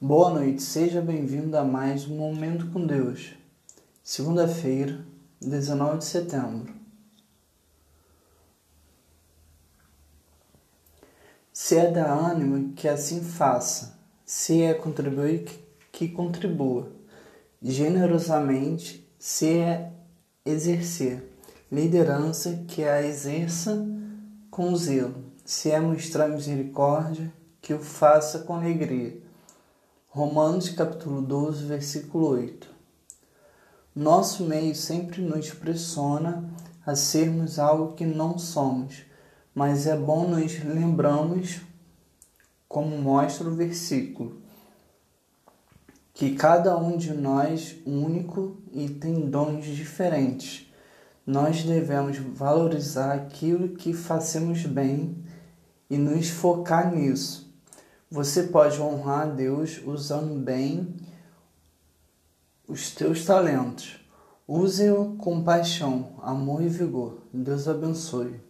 Boa noite, seja bem-vindo a mais um Momento com Deus. Segunda-feira, 19 de setembro. Se é dar ânimo, que assim faça. Se é contribuir, que contribua. Generosamente, se é exercer. Liderança, que a exerça com zelo. Se é mostrar misericórdia, que o faça com alegria Romanos capítulo 12, versículo 8. Nosso meio sempre nos pressiona a sermos algo que não somos, mas é bom nos lembrarmos, como mostra o versículo, que cada um de nós único e tem dons diferentes. Nós devemos valorizar aquilo que fazemos bem e nos focar nisso você pode honrar a Deus usando bem os teus talentos. Use-o com paixão, amor e vigor. Deus abençoe.